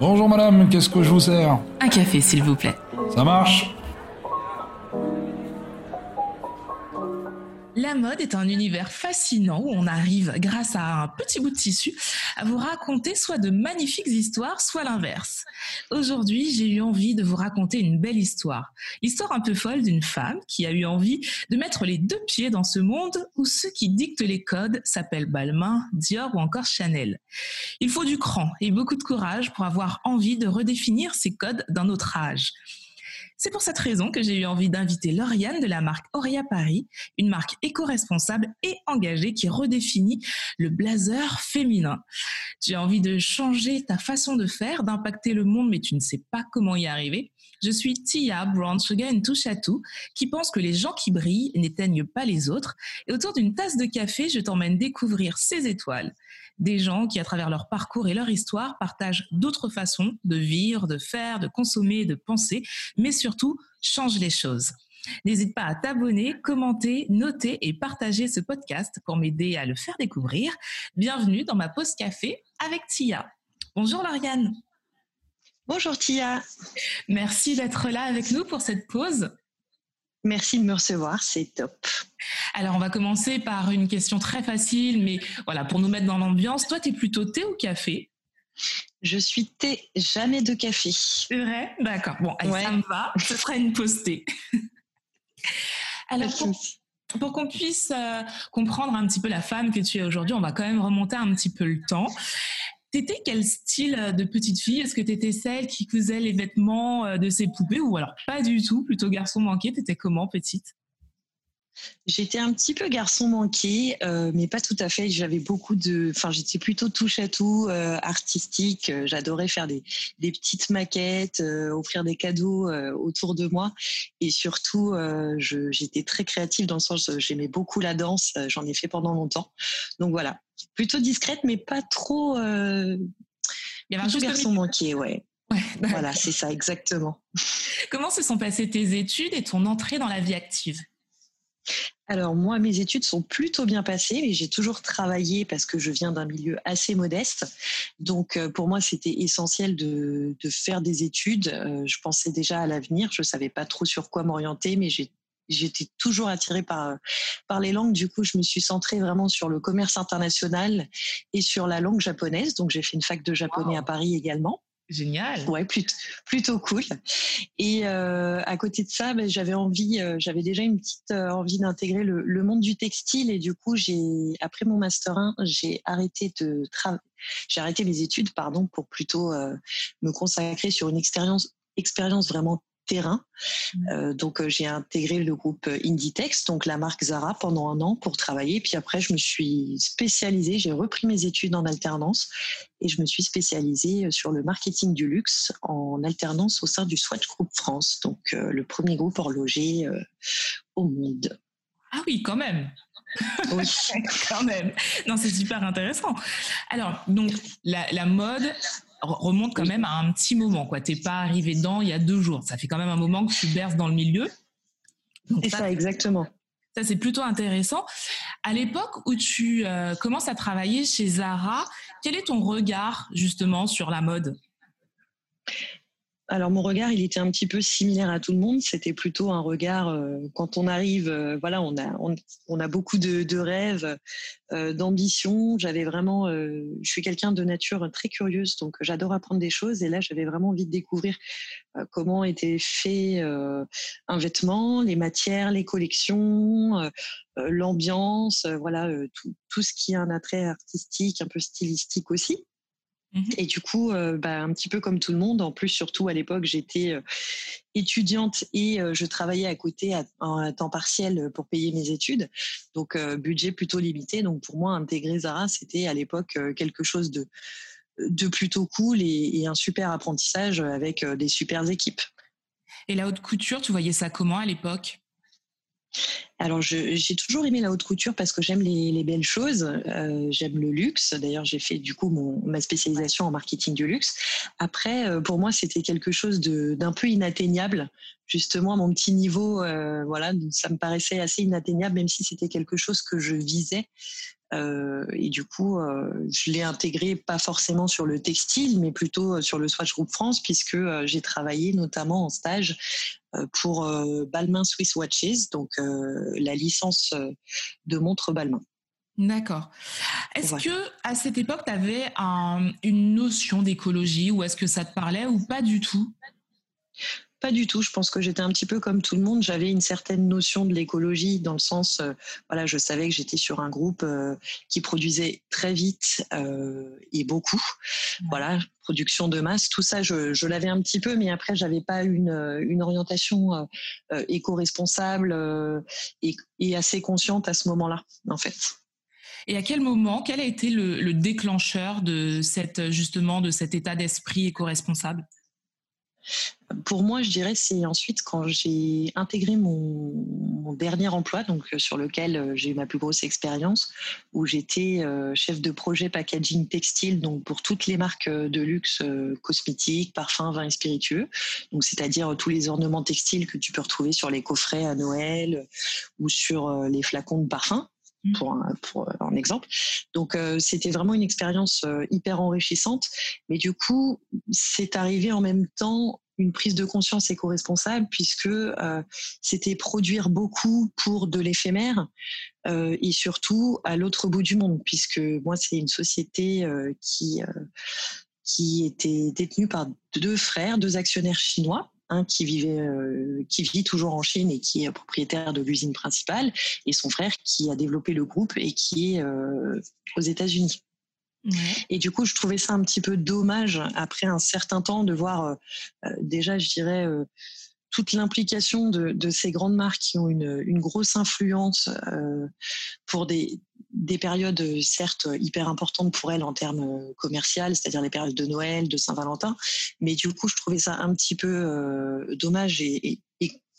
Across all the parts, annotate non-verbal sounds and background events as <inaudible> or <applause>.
Bonjour madame, qu'est-ce que je vous sers? Un café, s'il vous plaît. Ça marche? La mode est un univers fascinant où on arrive, grâce à un petit bout de tissu, à vous raconter soit de magnifiques histoires, soit l'inverse. Aujourd'hui, j'ai eu envie de vous raconter une belle histoire. L'histoire un peu folle d'une femme qui a eu envie de mettre les deux pieds dans ce monde où ceux qui dictent les codes s'appellent Balmain, Dior ou encore Chanel. Il faut du cran et beaucoup de courage pour avoir envie de redéfinir ces codes d'un autre âge. C'est pour cette raison que j'ai eu envie d'inviter Lauriane de la marque Auria Paris, une marque éco-responsable et engagée qui redéfinit le blazer féminin. As envie de changer ta façon de faire, d'impacter le monde, mais tu ne sais pas comment y arriver. Je suis Tia Brown Sugar and Touche à qui pense que les gens qui brillent n'éteignent pas les autres. Et autour d'une tasse de café, je t'emmène découvrir ces étoiles des gens qui, à travers leur parcours et leur histoire, partagent d'autres façons de vivre, de faire, de consommer, de penser, mais surtout changent les choses. N'hésite pas à t'abonner, commenter, noter et partager ce podcast pour m'aider à le faire découvrir. Bienvenue dans ma pause café avec Tia. Bonjour Lauriane. Bonjour Tia. Merci d'être là avec nous pour cette pause. Merci de me recevoir, c'est top. Alors, on va commencer par une question très facile, mais voilà, pour nous mettre dans l'ambiance, toi, tu es plutôt thé ou café? Je suis thé, jamais de café. C'est vrai? D'accord. Bon, ça me va. Ce sera une thé. <laughs> Alors, pour, qu'on puisse euh, comprendre un petit peu la femme que tu es aujourd'hui, on va quand même remonter un petit peu le temps. T'étais quel style euh, de petite fille? Est-ce que t'étais celle qui cousait les vêtements euh, de ses poupées ou alors pas du tout, plutôt garçon manqué? T'étais comment petite? J'étais un petit peu garçon manqué, euh, mais pas tout à fait. J'avais beaucoup de, enfin, j'étais plutôt touche à tout, artistique. J'adorais faire des, petites maquettes, offrir des cadeaux autour de moi, et surtout, j'étais très créative dans le sens, j'aimais beaucoup la danse. J'en ai fait pendant longtemps. Donc voilà, plutôt discrète, mais pas trop. Euh, Il y avait un garçon manqué, ouais. <laughs> ouais voilà, c'est ça, exactement. Comment se sont passées tes études et ton entrée dans la vie active? Alors moi, mes études sont plutôt bien passées, mais j'ai toujours travaillé parce que je viens d'un milieu assez modeste. Donc euh, pour moi, c'était essentiel de, faire des études. Euh, je pensais déjà à l'avenir, je savais pas trop sur quoi m'orienter, mais j'ai j'étais toujours attirée par, par les langues. Du coup, je me suis centrée vraiment sur le commerce international et sur la langue japonaise. Donc, j'ai fait une fac de japonais à Paris également. Génial. Ouais, plutôt, plutôt cool. Et euh, à côté de ça, ben, j'avais envie, euh, j'avais déjà une petite euh, envie d'intégrer le, le, monde du textile. Et du coup, j'ai après mon master 1, j'ai arrêté de. J'ai arrêté mes études, pardon, pour plutôt me consacrer sur une expérience, expérience vraiment terrain. Mmh. Euh, donc euh, j'ai intégré le groupe euh, Inditex, donc la marque Zara, pendant un an pour travailler. Puis après, je me suis spécialisée, j'ai repris mes études en alternance et je me suis spécialisée sur le marketing du luxe en alternance au sein du Swatch Group France, donc le premier groupe horloger au monde. Ah oui, quand même. Oui, <laughs> quand même. Non, c'est super intéressant. Alors, donc, la, la mode, remonte quand même à un petit moment. Quoi. T'es pas arrivé dedans il y a deux jours. Ça fait quand même un moment que tu berces dans le milieu. C'est ça, exactement. Ça, c'est plutôt intéressant. À l'époque où tu euh, commences à travailler chez Zara, quel est ton regard justement sur la mode? Alors mon regard, il était un petit peu similaire à tout le monde. C'était plutôt un regard euh, quand on arrive, euh, voilà, on a on, a beaucoup de, rêves, euh, d'ambition. J'avais vraiment, je suis quelqu'un de nature très curieuse, donc j'adore apprendre des choses. Et là, j'avais vraiment envie de découvrir comment était fait un vêtement, les matières, les collections, l'ambiance, voilà, tout, tout ce qui a un attrait artistique, un peu stylistique aussi. Mmh et du coup, euh, bah, un petit peu comme tout le monde, en plus surtout à l'époque, j'étais euh, étudiante et euh, je travaillais à côté à, temps partiel pour payer mes études, donc budget plutôt limité. Donc pour moi, intégrer Zara, c'était à l'époque quelque chose de, de plutôt cool et, et, un super apprentissage avec des super équipes. Et la haute couture, tu voyais ça comment à l'époque? Alors, j'ai toujours aimé la haute couture parce que j'aime les, belles choses, euh, j'aime le luxe. D'ailleurs, j'ai fait du coup ma spécialisation en marketing du luxe. Après, euh, pour moi, c'était quelque chose d'un peu inatteignable. Justement, mon petit niveau, euh, voilà, ça me paraissait assez inatteignable, même si c'était quelque chose que je visais. Et du coup, je l'ai intégré pas forcément sur le textile, mais plutôt sur le Swatch Group France, puisque j'ai travaillé notamment en stage pour Balmain Swiss Watches, donc la licence de montre Balmain. D'accord. Est-ce que à cette époque, tu avais une notion d'écologie ou est-ce que ça te parlait ou pas du tout? Pas du tout. Je pense que j'étais un petit peu comme tout le monde. J'avais une certaine notion de l'écologie dans le sens, euh, voilà, je savais que j'étais sur un groupe euh, qui produisait très vite euh, et beaucoup. Voilà, production de masse, tout ça, je, l'avais un petit peu, mais après, j'avais pas une, une orientation éco-responsable et, et, assez consciente à ce moment-là, en fait. Et à quel moment, quel a été le, déclencheur de cette justement de cet état d'esprit éco-responsable? Pour moi, je dirais c'est ensuite quand j'ai intégré mon, dernier emploi, donc euh, sur lequel euh, j'ai eu ma plus grosse expérience, où j'étais euh, chef de projet packaging textile, donc pour toutes les marques de luxe cosmétiques, parfums, vins et spiritueux, donc c'est-à-dire tous les ornements textiles que tu peux retrouver sur les coffrets à Noël ou sur les flacons de parfums. Mmh. pour un, pour un exemple. Donc euh, c'était vraiment une expérience euh, hyper enrichissante. Mais du coup, c'est arrivé en même temps une prise de conscience éco-responsable puisque euh, c'était produire beaucoup pour de l'éphémère et surtout à l'autre bout du monde puisque moi c'est une société qui qui était détenue par deux frères, deux actionnaires chinois un qui vivait, euh, qui vit toujours en Chine et qui est propriétaire de l'usine principale, et son frère qui a développé le groupe et qui est euh, aux États-Unis. Et du coup, je trouvais ça un petit peu dommage après un certain temps de voir euh, déjà, je dirais, toute l'implication de, ces grandes marques qui ont une, grosse influence pour des, des périodes certes hyper importantes pour elles en termes commerciaux, c'est-à-dire les périodes de Noël, de Saint-Valentin, mais du coup je trouvais ça un petit peu dommage et,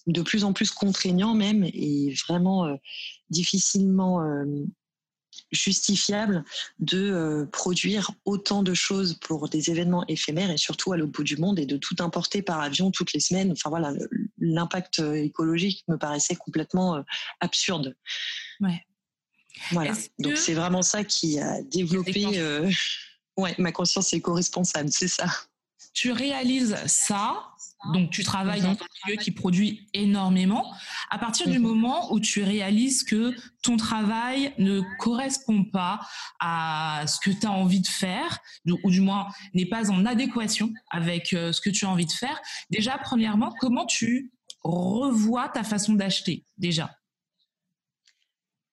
de plus en plus contraignant même et vraiment difficilement justifiable de produire autant de choses pour des événements éphémères et surtout à l'autre bout du monde et de tout importer par avion toutes les semaines. Enfin voilà, l'impact écologique me paraissait complètement absurde. Ouais. Voilà. Donc c'est vraiment ça qui a développé euh, <laughs> ouais, ma conscience éco-responsable, c'est ça. Tu réalises ça, donc tu travailles dans mhm. un milieu qui produit énormément. À partir du mhm. moment où tu réalises que ton travail ne correspond pas à ce que tu as envie de faire, ou du moins n'est pas en adéquation avec euh, ce que tu as envie de faire, déjà, premièrement, comment tu revois ta façon d'acheter déjà?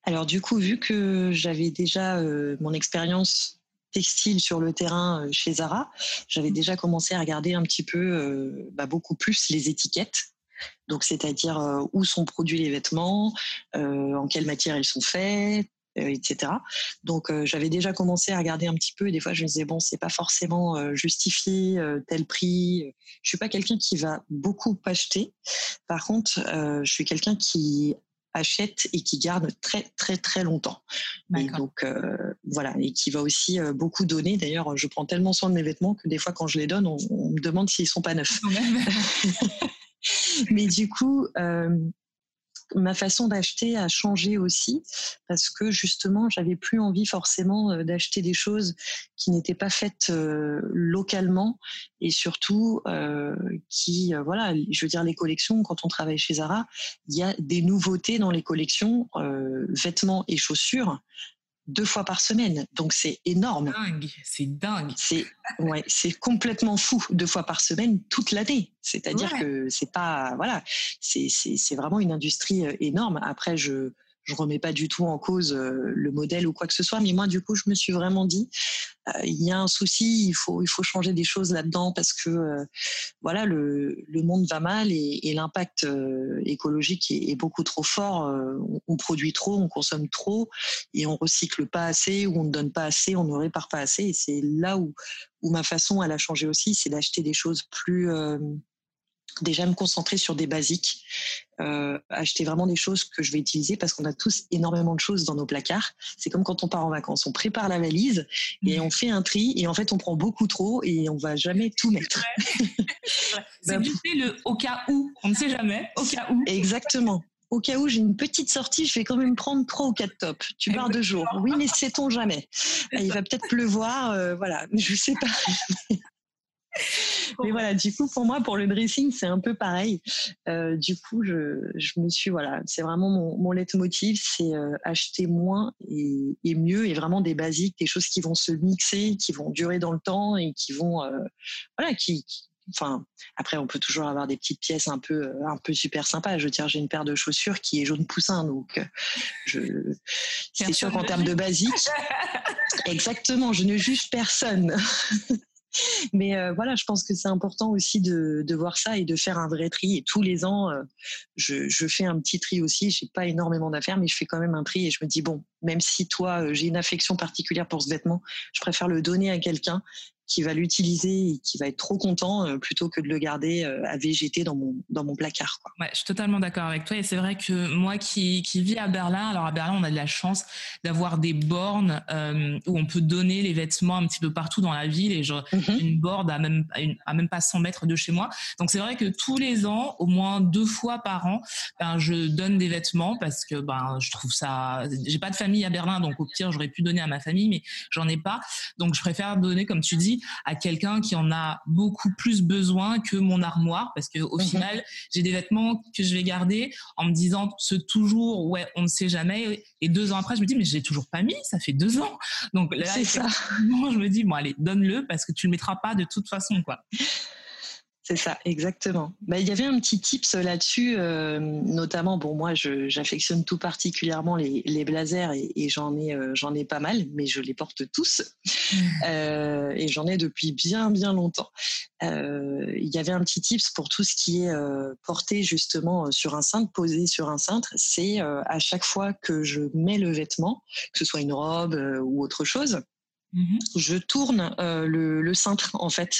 Alors du coup, vu que j'avais déjà euh, mon expérience textile sur le terrain euh, chez Zara, j'avais déjà commencé à regarder un petit peu, euh, bah, beaucoup plus les étiquettes. Donc c'est-à-dire où sont produits les vêtements, en quelle matière ils sont faits, etc. Donc j'avais déjà commencé à regarder un petit peu et des fois je me disais bon c'est pas forcément justifié tel prix. Je suis pas quelqu'un qui va beaucoup acheter. Par contre je suis quelqu'un qui achète et qui garde très très très longtemps. Et donc euh, voilà, et qui va aussi euh, beaucoup donner. D'ailleurs, je prends tellement soin de mes vêtements que des fois quand je les donne, on, me demande s'ils sont pas neufs. <laughs> <laughs> Mais du coup, euh, ma façon d'acheter a changé aussi parce que justement, j'avais plus envie forcément euh, d'acheter des choses qui n'étaient pas faites euh, localement et surtout euh, qui, voilà, je veux dire les collections. Quand on travaille chez Zara, il y a des nouveautés dans les collections, vêtements et chaussures deux fois par semaine. Donc c'est énorme. C'est dingue. C'est ouais, c'est complètement fou deux fois par semaine toute l'année. C'est-à-dire que c'est pas voilà, c'est c'est vraiment une industrie euh, énorme. Après je je remets pas du tout en cause euh, le modèle ou quoi que ce soit, mais moi du coup je me suis vraiment dit il y a un souci, il faut il faut changer des choses là-dedans parce que euh, voilà le, le monde va mal et, et l'impact écologique est, est, beaucoup trop fort. On, on, produit trop, on consomme trop et on recycle pas assez ou on ne donne pas assez, on ne répare pas assez. Et c'est là où où ma façon elle a changé aussi, c'est d'acheter des choses plus déjà me concentrer sur des basiques, euh, acheter vraiment des choses que je vais utiliser parce qu'on a tous énormément de choses dans nos placards. C'est comme quand on part en vacances, on prépare la valise et on fait un tri et en fait on prend beaucoup trop et on va jamais tout mettre. <laughs> C'est bah, le au cas où, on ne sait jamais, au cas où. Exactement. au cas où j'ai une petite sortie, je vais quand même prendre trois ou quatre tops. Tu pars deux jours. Oui, mais sait-on jamais Il va peut-être pleuvoir, euh, voilà. Je sais pas. <laughs> <laughs> Mais voilà, du coup, pour moi, pour le dressing, c'est un peu pareil. Euh, du coup, je, je, me suis, voilà, c'est vraiment mon, mon leitmotiv, c'est euh, acheter moins et, et, mieux, et vraiment des basiques, des choses qui vont se mixer, qui vont durer dans le temps et qui vont, euh, voilà, qui, qui enfin après on peut toujours avoir des petites pièces un peu un peu super sympas. Je veux dire j'ai une paire de chaussures qui est jaune poussin donc je c'est sûr qu'en termes de basique exactement je ne juge personne <laughs> mais euh, voilà, je pense que c'est important aussi de, voir ça et de faire un vrai tri. Et tous les ans, euh, je, je, fais un petit tri aussi. J'ai pas énormément d'affaires, mais je fais quand même un tri et je me dis bon, même si toi, euh, j'ai une affection particulière pour ce vêtement, je préfère le donner à quelqu'un qui va l'utiliser et qui va être trop content euh, plutôt que de le garder euh, à végéter dans mon, dans mon placard. Quoi. Ouais, je suis totalement d'accord avec toi. Et c'est vrai que moi qui, qui vis à Berlin, alors à Berlin, on a de la chance d'avoir des bornes euh, où on peut donner les vêtements un petit peu partout dans la ville. Et genre, mm-hmm. une borne à même, à même pas 100 mètres de chez moi. Donc c'est vrai que tous les ans, au moins deux fois par an, ben, je donne des vêtements parce que ben, je trouve ça. J'ai pas de famille à Berlin, donc au pire, j'aurais pu donner à ma famille, mais j'en ai pas. Donc je préfère donner, comme tu dis, à quelqu'un qui en a beaucoup plus besoin que mon armoire parce que au mhm. final j'ai des vêtements que je vais garder en me disant ce toujours ouais on ne sait jamais. Et deux ans après je me dis mais j'ai toujours pas mis ça fait deux ans. Donc là c'est ça. je me dis bon allez donne-le parce que tu le mettras pas de toute façon quoi c'est ça, exactement. Bah, il y avait un petit tips là-dessus, euh, notamment, bon, moi, j'affectionne tout particulièrement les, les blazers et, et j'en ai, euh, j'en ai pas mal, mais je les porte tous <laughs> euh, et j'en ai depuis bien, bien longtemps. Il y avait un petit tips pour tout ce qui est porté justement sur un cintre, posé sur un cintre, c'est à chaque fois que je mets le vêtement, que ce soit une robe ou autre chose, Mmh je tourne euh, le, le, cintre en fait,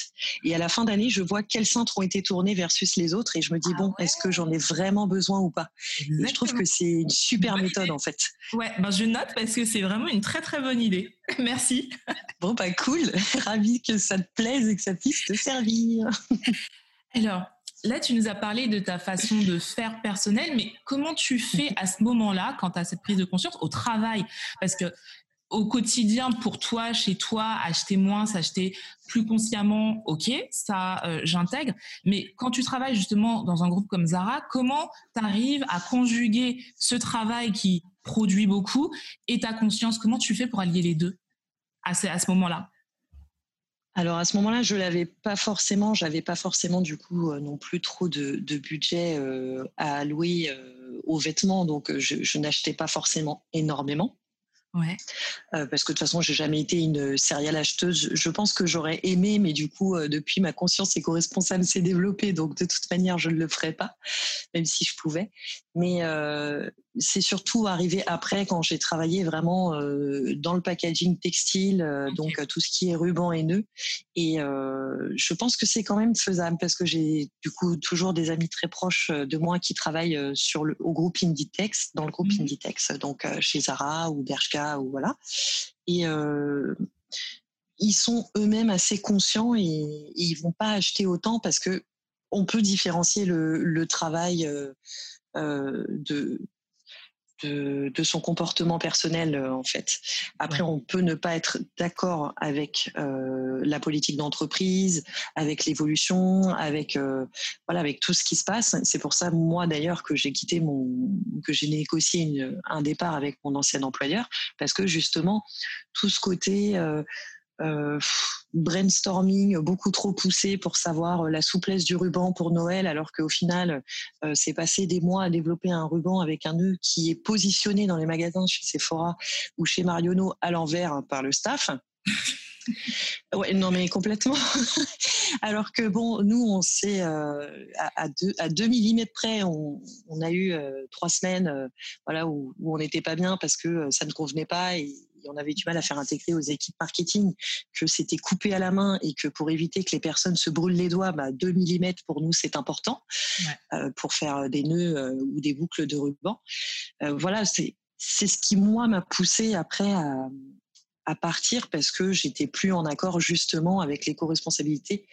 et à la fin d'année, je vois quels cintres ont été tournés versus les autres, et je me dis ah bon, est-ce que j'en ai vraiment besoin ou pas? Je trouve que c'est une super méthode en fait. Ouais, ben je note parce que c'est vraiment une très très bonne idée. <laughs> Merci. Bon bah cool, <laughs> ravi que ça te plaise et que ça puisse te servir. <laughs> Alors, Là, tu nous as parlé de ta façon de faire personnelle, mais comment tu fais à ce moment-là, quand tu as cette prise de conscience, au travail? Parce que au quotidien pour toi, chez toi, acheter moins, s'acheter plus consciemment, ok, ça euh, j'intègre. Mais quand tu travailles justement dans un groupe comme Zara, comment tu arrives à conjuguer ce travail qui produit beaucoup et ta conscience? Comment tu fais pour allier les deux à ce, moment-là? Alors à ce moment-là, je l'avais pas forcément, j'avais pas forcément du coup euh, non plus trop de, budget euh, à allouer aux vêtements, donc je n'achetais pas forcément énormément. Euh, parce que de toute façon, j'ai jamais été une céréale acheteuse. Je pense que j'aurais aimé, mais du coup, euh, depuis ma conscience éco-responsable s'est développée, donc de toute manière, je ne le ferais pas, même si je pouvais. Mais euh, c'est surtout arrivé après quand j'ai travaillé vraiment euh, dans le packaging textile, euh, donc tout ce qui est ruban et nœuds. Et je pense que c'est quand même faisable parce que j'ai du coup toujours des amis très proches de moi qui travaillent sur le, au groupe Inditex, dans le groupe mmh. Inditex, donc chez Zara ou Bershka ou voilà. Et ils sont eux-mêmes assez conscients et, et, ils vont pas acheter autant parce que on peut différencier le, le travail de, de, de, son comportement personnel euh, en fait. Après, on peut ne pas être d'accord avec euh, la politique d'entreprise, avec l'évolution, avec euh, voilà, avec tout ce qui se passe. C'est pour ça, moi d'ailleurs, que j'ai quitté mon, que j'ai négocié une, un départ avec mon ancien employeur, parce que justement, tout ce côté euh, euh, brainstorming beaucoup trop poussé pour savoir euh, la souplesse du ruban pour Noël, alors qu'au final, euh, c'est passé des mois à développer un ruban avec un nœud qui est positionné dans les magasins chez Sephora ou chez Marionneau à l'envers hein, par le staff. <laughs> Ouais, non mais complètement. <laughs> Alors que bon, nous on sait euh, à, 2 à deux millimètres près, on, on a eu euh, trois semaines, euh, voilà où, où on n'était pas bien parce que ça ne convenait pas et on avait du mal à faire intégrer aux équipes marketing que c'était coupé à la main et que pour éviter que les personnes se brûlent les doigts, bah, 2 mm pour nous c'est important ouais. euh, pour faire des nœuds euh, ou des boucles de ruban. Euh, voilà, c'est ce qui moi m'a poussé après à, à partir parce que j'étais plus en accord justement avec l'éco-responsabilité,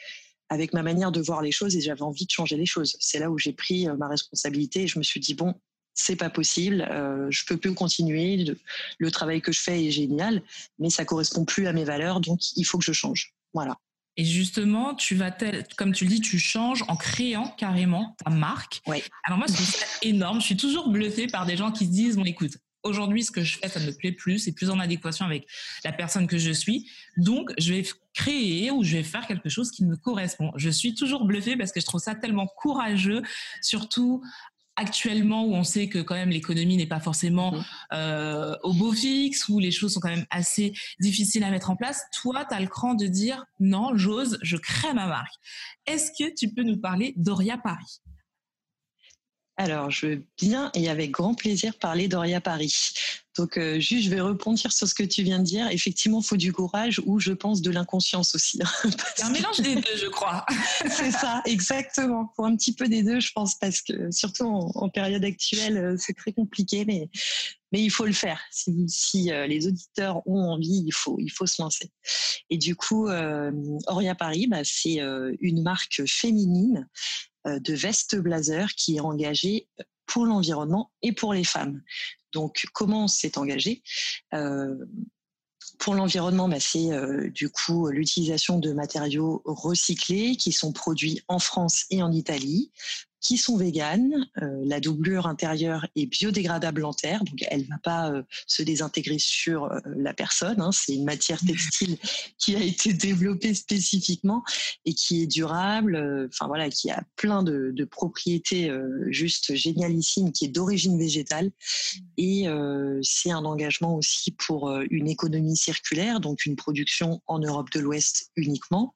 avec ma manière de voir les choses et j'avais envie de changer les choses. C'est là où j'ai pris ma responsabilité et je me suis dit bon, c'est pas possible, euh, je peux plus continuer, le, le, travail que je fais est génial, mais ça correspond plus à mes valeurs, donc il faut que je change. Voilà. Et justement, tu vas, comme tu le dis, tu changes en créant carrément ta marque. Oui. Alors moi, je trouve ça énorme. Je suis toujours bluffée par des gens qui se disent, bon, écoute, aujourd'hui, ce que je fais, ça ne me plaît plus, c'est plus en adéquation avec la personne que je suis. Donc, je vais créer ou je vais faire quelque chose qui me correspond. Je suis toujours bluffée parce que je trouve ça tellement courageux, surtout actuellement où on sait que quand même l'économie n'est pas forcément mhm. euh, au beau fixe, où les choses sont quand même assez difficiles à mettre en place, toi, tu as le cran de dire non, j'ose, je crée ma marque. Est-ce que tu peux nous parler d'Oria Paris? Alors, je veux bien et avec grand plaisir parler d'Oria Paris. Donc, euh, juste, je vais répondre sur ce que tu viens de dire. Effectivement, il faut du courage ou, je pense, de l'inconscience aussi. <laughs> C'est un mélange des deux, je crois. <laughs> C'est ça, exactement. Pour un petit peu des deux, je pense, parce que surtout en, période actuelle, euh, c'est très compliqué, mais, mais il faut le faire. Si, si euh, les auditeurs ont envie, il faut, il faut se lancer. Et du coup, euh, Oria Paris, bah, c'est une marque féminine de veste blazer qui est engagée pour l'environnement et pour les femmes. Donc, comment on s'est engagé? Euh, pour l'environnement, bah, c'est euh, du coup l'utilisation de matériaux recyclés qui sont produits en France et en Italie qui sont véganes. Euh, la doublure intérieure est biodégradable en terre, donc elle ne va pas euh, se désintégrer sur euh, la personne. Hein. C'est une matière textile qui a été développée spécifiquement et qui est durable. Enfin voilà, qui a plein de, de propriétés juste génialissimes, qui est d'origine végétale. Et c'est un engagement aussi pour une économie circulaire, donc une production en Europe de l'Ouest uniquement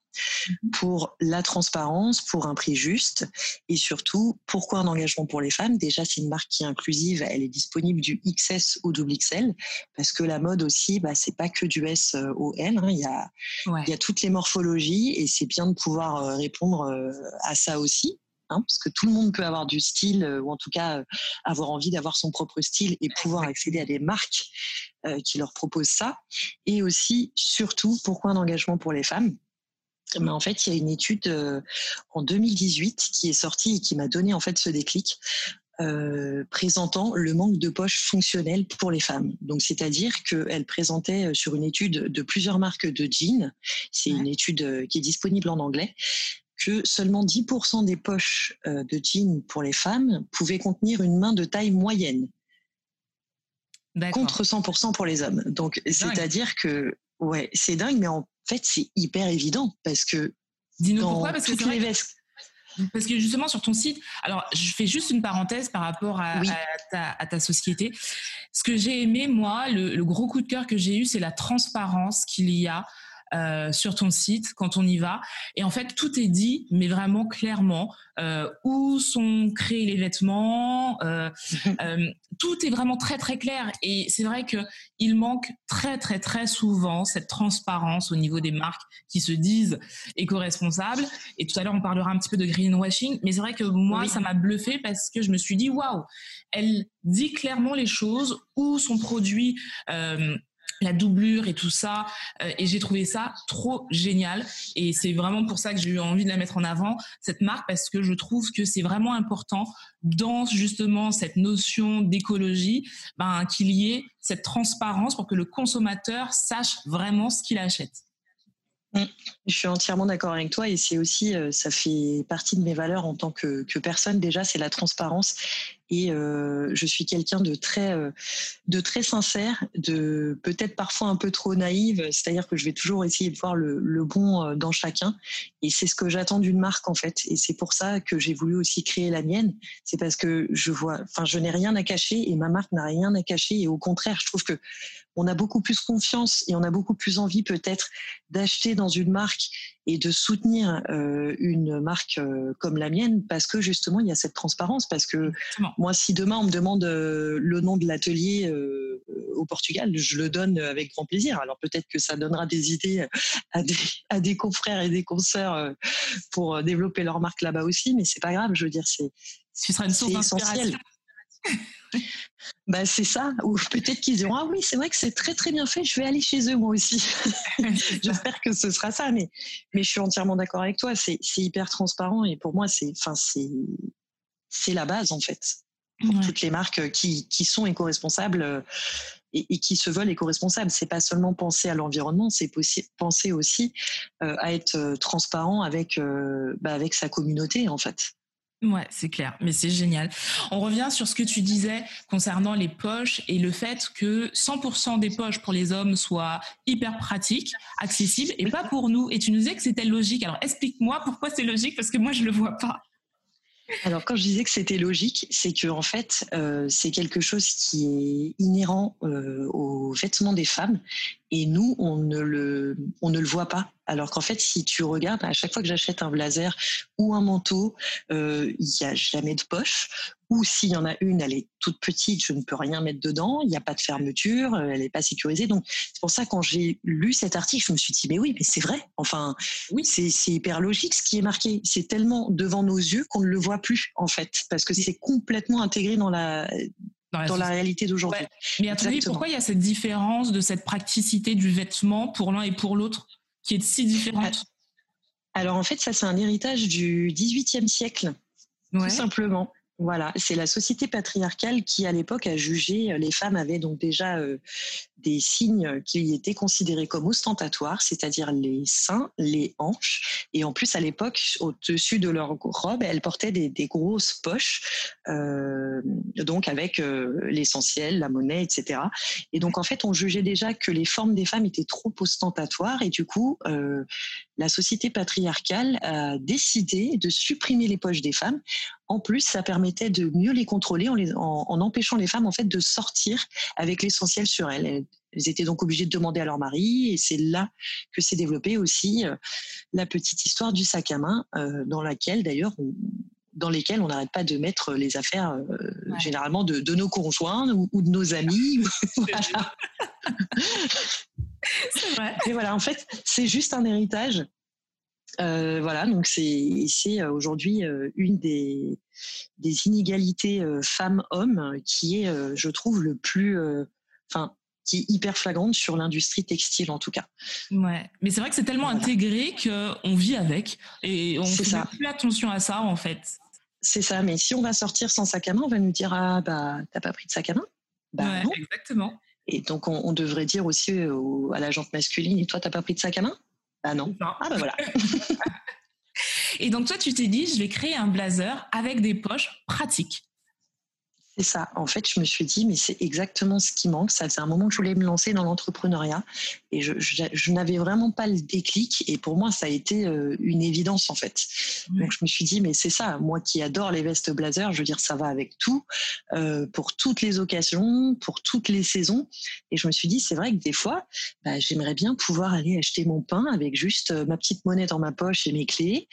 Mhm. pour la transparence, pour un prix juste et surtout pourquoi un engagement pour les femmes? Déjà, c'est une marque qui est inclusive, elle est disponible du XS au double XL parce que la mode aussi, bah, c'est pas que du S au L, hein. il, y a, il y a toutes les morphologies et c'est bien de pouvoir euh, répondre euh, à ça aussi. Hein, parce que tout le monde peut avoir du style, euh, ou en tout cas avoir envie d'avoir son propre style et pouvoir accéder à des marques qui leur proposent ça. Et aussi, surtout, pourquoi un engagement pour les femmes? Mais en fait, il y a une étude euh, en 2018 qui est sortie et qui m'a donné en fait ce déclic. Euh, présentant le manque de poches fonctionnelles pour les femmes. Donc, c'est-à-dire qu'elle présentait euh, sur une étude de plusieurs marques de jeans, c'est une étude qui est disponible en anglais, que seulement 10% des poches de jeans pour les femmes pouvaient contenir une main de taille moyenne, contre 100% pour les hommes. Donc, c'est-à-dire que, ouais, c'est dingue, mais en fait, c'est hyper évident parce que. Dis-nous pourquoi Parce que Parce que justement, sur ton site, alors je fais juste une parenthèse par rapport à, ta, société. Ce que j'ai aimé, moi, le, gros coup de cœur que j'ai eu, c'est la transparence qu'il y a euh, sur ton site quand on y va. Et en fait, tout est dit, mais vraiment clairement, euh, où sont créés les vêtements. Euh, <laughs> euh, tout est vraiment très très clair. Et c'est vrai que il manque très très très souvent cette transparence au niveau des marques qui se disent éco-responsables. Et tout à l'heure, on parlera un petit peu de greenwashing, mais c'est vrai que moi, ça m'a bluffé parce que je me suis dit waouh, elle dit clairement les choses où son produit euh, la doublure et tout ça. Euh, et j'ai trouvé ça trop génial. Et c'est vraiment pour ça que j'ai eu envie de la mettre en avant, cette marque, parce que je trouve que c'est vraiment important dans justement cette notion d'écologie, ben, qu'il y ait cette transparence pour que le consommateur sache vraiment ce qu'il achète. Mm. Je suis entièrement d'accord avec toi et c'est aussi, euh, ça fait partie de mes valeurs en tant que, que personne déjà, c'est la transparence et euh, je suis quelqu'un de très euh, de très sincère, de peut-être parfois un peu trop naïve, c'est-à-dire que je vais toujours essayer de voir le, le bon euh, dans chacun. Et c'est ce que j'attends d'une marque en fait. Et c'est pour ça que j'ai voulu aussi créer la mienne, c'est parce que je vois enfin je n'ai rien à cacher et ma marque n'a rien à cacher. Et au contraire, je trouve que on a beaucoup plus confiance et on a beaucoup plus envie peut-être d'acheter dans une marque et de soutenir euh, une marque euh, comme la mienne parce que justement il y a cette transparence. Parce que moi si demain on me demande euh, le nom de l'atelier au Portugal je le donne avec grand plaisir. Alors peut-être que ça donnera des idées à des, à des confrères et des consoeurs pour développer leur marque là-bas aussi mais c'est pas grave je veux dire c'est ce sera une source d'inspiration bah, c'est ça. Ou peut-être qu'ils diront Ah oui, c'est vrai que c'est très très bien fait, je vais aller chez eux moi aussi. <laughs> J'espère que ce sera ça. Mais, mais je suis entièrement d'accord avec toi. C'est hyper transparent et pour moi, c'est la base en fait. pour toutes les marques qui, qui sont éco-responsables et, qui se veulent éco-responsables. C'est pas seulement penser à l'environnement, c'est penser aussi à être transparent avec, bah, avec sa communauté en fait. Ouais, c'est clair, mais c'est génial. On revient sur ce que tu disais concernant les poches et le fait que 100% des poches pour les hommes soient hyper pratiques, accessibles et pas pour nous. Et tu nous disais que c'était logique. Alors explique-moi pourquoi c'est logique parce que moi je le vois pas. Alors quand je disais que c'était logique, c'est que en fait euh, c'est quelque chose qui est inhérent euh, aux vêtements des femmes et nous on ne le on ne le voit pas. Alors qu'en fait si tu regardes à chaque fois que j'achète un blazer ou un manteau, euh, il n'y a jamais de poche ou s'il y en a une, elle est toute petite, je ne peux rien mettre dedans, il n'y a pas de fermeture, euh, elle n'est pas sécurisée. Donc c'est pour ça quand j'ai lu cet article, je me suis dit mais oui, mais c'est vrai. Enfin, oui, c'est hyper logique ce qui est marqué. C'est tellement devant nos yeux qu'on ne le voit plus en fait, parce que c'est complètement intégré dans la dans la, réalité d'aujourd'hui. Mais à ton avis, pourquoi il y a cette différence de cette praticité du vêtement pour l'un et pour l'autre qui est si différente? Alors en fait, ça c'est un héritage du XVIIIe siècle, tout simplement. Voilà, c'est la société patriarcale qui, à l'époque, a jugé euh, les femmes avaient donc déjà euh, des signes qui étaient considérés comme ostentatoires, c'est-à-dire les seins, les hanches, et en plus à l'époque, au-dessus de leur robe, elles portaient des, grosses poches, euh, donc avec l'essentiel, la monnaie, etc. Et donc en fait, on jugeait déjà que les formes des femmes étaient trop ostentatoires, et du coup, la société patriarcale a décidé de supprimer les poches des femmes. En plus, ça permettait de mieux les contrôler en, en, empêchant les femmes en fait de sortir avec l'essentiel sur elles. Elles. étaient donc obligées de demander à leur mari, et c'est là que s'est développée aussi euh, la petite histoire du sac à main, euh, dans laquelle d'ailleurs dans lesquelles on n'arrête pas de mettre les affaires euh, généralement de, nos conjoints ou, de nos amis. <laughs> voilà. c'est vrai. Et voilà, en fait, c'est juste un héritage. Euh, voilà, donc c'est aujourd'hui euh, une des, des inégalités femmes-hommes qui est, je trouve, le plus, enfin, qui est hyper flagrante sur l'industrie textile en tout cas. Ouais, mais c'est vrai que c'est tellement intégré qu'on vit avec et on fait plus attention à ça en fait. C'est ça, mais si on va sortir sans sac à main, on va nous dire ah bah t'as pas pris de sac à main? Bah, ouais, exactement. Et donc, on, devrait dire aussi à la jante masculine, et toi, t'as pas pris de sac à main? Ah non. Ah ben voilà. <laughs> <laughs> et donc, toi, tu t'es dit, je vais créer un blazer avec des poches pratiques. C'est ça. En fait, je me suis dit, mais c'est exactement ce qui manque. Ça faisait un moment que je voulais me lancer dans l'entrepreneuriat et je, je, n'avais vraiment pas le déclic. Et pour moi, ça a été euh, une évidence, en fait. Donc, je me suis dit, mais c'est ça. Moi qui adore les vestes blazer, je veux dire, ça va avec tout, euh, pour toutes les occasions, pour toutes les saisons. Et je me suis dit, c'est vrai que des fois, bah, j'aimerais bien pouvoir aller acheter mon pain avec juste euh, ma petite monnaie dans ma poche et mes clés.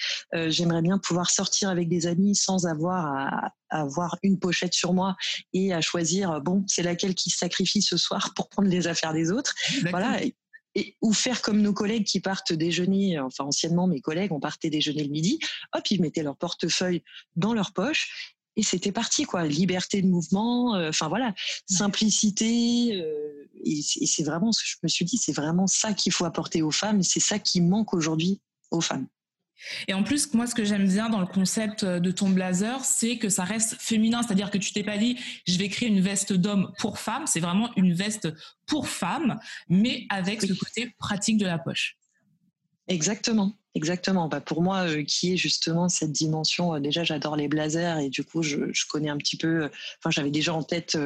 j'aimerais bien pouvoir sortir avec des amis sans avoir à, avoir une pochette sur moi et à choisir, bon, c'est laquelle qui se sacrifie ce soir pour prendre les affaires des autres. Voilà. Et, ou faire comme nos collègues qui partent déjeuner, enfin anciennement mes collègues, on partait déjeuner le midi, hop, ils mettaient leur portefeuille dans leur poche et c'était parti quoi liberté de mouvement euh, enfin voilà simplicité euh, et c'est vraiment ce que je me suis dit c'est vraiment ça qu'il faut apporter aux femmes c'est ça qui manque aujourd'hui aux femmes et en plus, moi, ce que j'aime bien dans le concept de ton blazer, c'est que ça reste féminin. C'est-à-dire que tu t'es pas dit, je vais créer une veste d'homme pour femme. C'est vraiment une veste pour femme, mais avec ce côté pratique de la poche. Exactement. Exactement. Bah pour moi, euh, qui est justement cette dimension, euh, déjà j'adore les blazers et du coup je, connais un petit peu, euh, enfin j'avais déjà en tête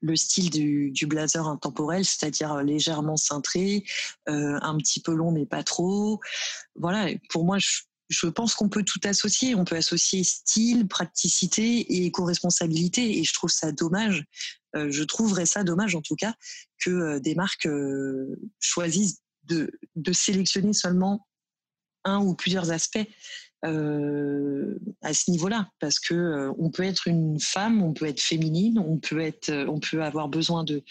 le style du, du blazer intemporel, c'est-à-dire légèrement cintré, un petit peu long mais pas trop. Voilà, pour moi je, je pense qu'on peut tout associer. On peut associer style, praticité et éco-responsabilité. Et je trouve ça dommage. Euh, je trouverais ça dommage, en tout cas, que euh, des marques euh, choisissent de, de, sélectionner seulement un ou plusieurs aspects à ce niveau-là, parce que on peut être une femme, on peut être féminine, on peut être, on peut avoir besoin de,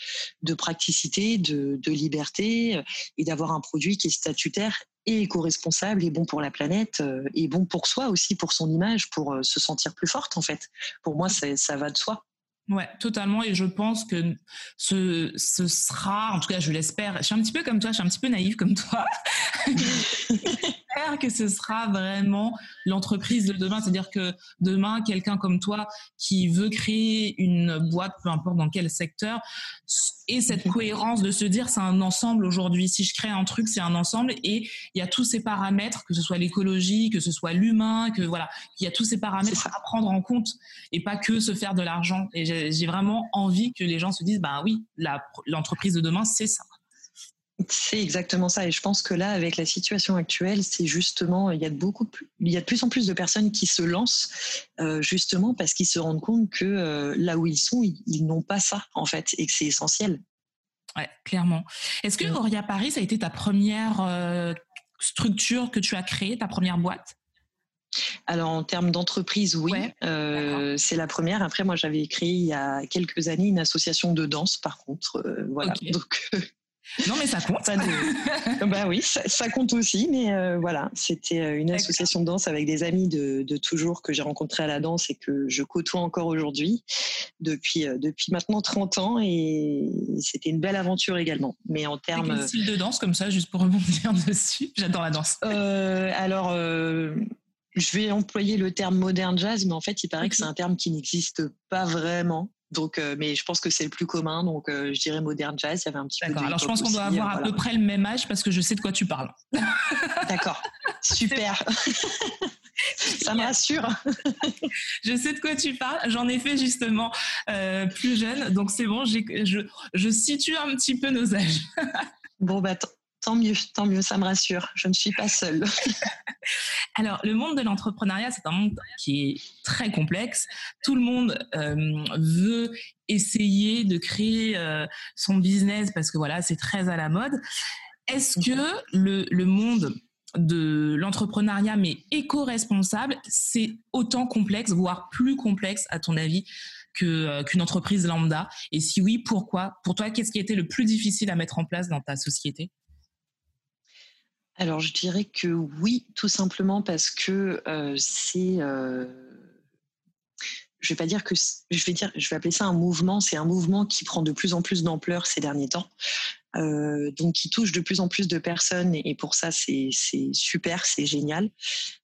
de praticité, de, de liberté et d'avoir un produit qui est statutaire et éco-responsable et bon pour la planète euh, et bon pour soi aussi, pour son image, pour euh, se sentir plus forte en fait. Pour moi, ça va de soi. Ouais, totalement. Et je pense que ce, ce sera, en tout cas, je l'espère. Je suis un petit peu comme toi, je suis un petit peu naïve comme toi. <laughs> j'espère que ce sera vraiment l'entreprise de demain. C'est-à-dire que demain, quelqu'un comme toi qui veut créer une boîte, peu importe dans quel secteur, et cette mhm. cohérence de se dire c'est un ensemble aujourd'hui. Si je crée un truc, c'est un ensemble et il y a tous ces paramètres, que ce soit l'écologie, que ce soit l'humain, que voilà, il y a tous ces paramètres à prendre en compte et pas que se faire de l'argent. Et j'ai vraiment envie que les gens se disent bah oui, l'entreprise de demain, c'est ça. C'est exactement ça. Et je pense que là, avec la situation actuelle, c'est justement, il y a de beaucoup plus, il y a de plus en plus de personnes qui se lancent, euh, justement parce qu'ils se rendent compte que euh, là où ils sont, ils, n'ont pas ça, en fait, et que c'est essentiel. Ouais, clairement. Est-ce que Auria Paris, ça a été ta première euh, structure que tu as créée, ta première boîte? Alors en termes d'entreprise, oui, c'est la première. Après, moi, j'avais créé il y a quelques années une association de danse, par contre, voilà. Donc <laughs> non, mais ça compte. <laughs> bah oui, ça, compte aussi, mais euh, voilà, c'était euh, une association de danse avec des amis de, toujours que j'ai rencontrés à la danse et que je côtoie encore aujourd'hui depuis, euh, depuis maintenant 30 ans et c'était une belle aventure également. Mais en termes. Quel style de danse comme ça, juste pour rebondir <laughs> dessus? J'adore la danse. alors. je vais employer le terme modern jazz, mais en fait, il paraît que c'est un terme qui n'existe pas vraiment. Donc, euh, mais je pense que c'est le plus commun. Donc, euh, je dirais modern jazz. Il y avait un petit peu. D'accord. Alors, je pense qu'on doit avoir à peu près le même âge parce que je sais de quoi tu parles. D'accord. <laughs> Super. <laughs> Ça me rassure. je sais de quoi tu parles. J'en ai fait justement euh, plus jeune, donc c'est bon. Je, je situe un petit peu nos âges. bon, bah, tant mieux, tant mieux, ça me rassure. Je ne suis pas seule. <laughs> Alors, le monde de l'entrepreneuriat, c'est un monde qui est très complexe. Tout le monde euh, veut essayer de créer euh, son business parce que voilà, c'est très à la mode. Est-ce que le, monde de l'entrepreneuriat, mais éco-responsable, c'est autant complexe, voire plus complexe, à ton avis, euh, qu'une entreprise lambda? Et si oui, pourquoi? Pour toi, qu'est-ce qui a été le plus difficile à mettre en place dans ta société? Alors je dirais que oui, tout simplement parce que euh, c'est, euh, je vais pas dire que, je vais dire, je vais appeler ça un mouvement. C'est un mouvement qui prend de plus en plus d'ampleur ces derniers temps. Euh, donc qui touche de plus en plus de personnes et, pour ça c'est super, c'est génial.